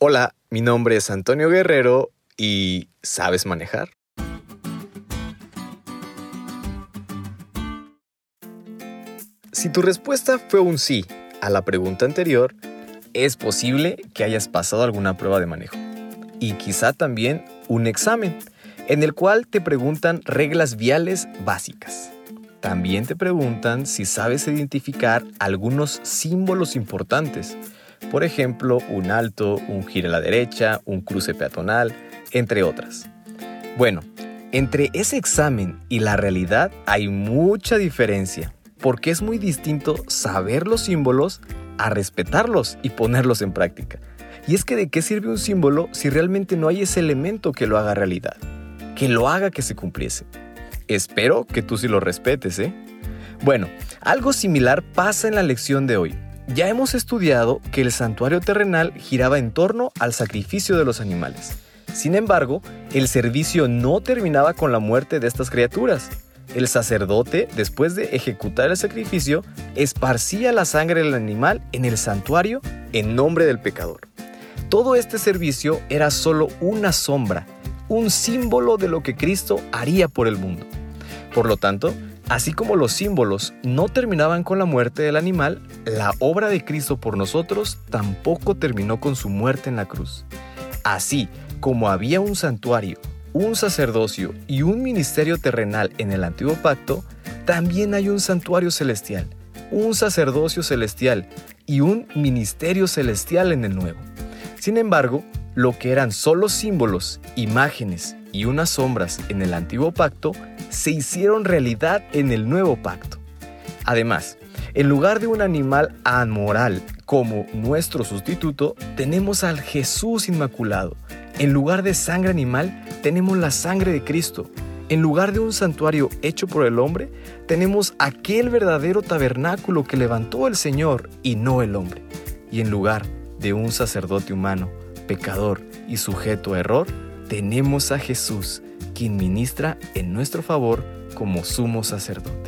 Hola, mi nombre es Antonio Guerrero y ¿sabes manejar? Si tu respuesta fue un sí a la pregunta anterior, es posible que hayas pasado alguna prueba de manejo y quizá también un examen en el cual te preguntan reglas viales básicas. También te preguntan si sabes identificar algunos símbolos importantes por ejemplo, un alto, un giro a la derecha, un cruce peatonal, entre otras. Bueno, entre ese examen y la realidad hay mucha diferencia, porque es muy distinto saber los símbolos a respetarlos y ponerlos en práctica. Y es que de qué sirve un símbolo si realmente no hay ese elemento que lo haga realidad, que lo haga que se cumpliese. Espero que tú sí lo respetes, ¿eh? Bueno, algo similar pasa en la lección de hoy. Ya hemos estudiado que el santuario terrenal giraba en torno al sacrificio de los animales. Sin embargo, el servicio no terminaba con la muerte de estas criaturas. El sacerdote, después de ejecutar el sacrificio, esparcía la sangre del animal en el santuario en nombre del pecador. Todo este servicio era solo una sombra, un símbolo de lo que Cristo haría por el mundo. Por lo tanto, Así como los símbolos no terminaban con la muerte del animal, la obra de Cristo por nosotros tampoco terminó con su muerte en la cruz. Así como había un santuario, un sacerdocio y un ministerio terrenal en el antiguo pacto, también hay un santuario celestial, un sacerdocio celestial y un ministerio celestial en el nuevo. Sin embargo, lo que eran solo símbolos, imágenes y unas sombras en el antiguo pacto se hicieron realidad en el nuevo pacto. Además, en lugar de un animal amoral como nuestro sustituto, tenemos al Jesús Inmaculado. En lugar de sangre animal, tenemos la sangre de Cristo. En lugar de un santuario hecho por el hombre, tenemos aquel verdadero tabernáculo que levantó el Señor y no el hombre. Y en lugar de un sacerdote humano, pecador y sujeto a error, tenemos a Jesús, quien ministra en nuestro favor como sumo sacerdote.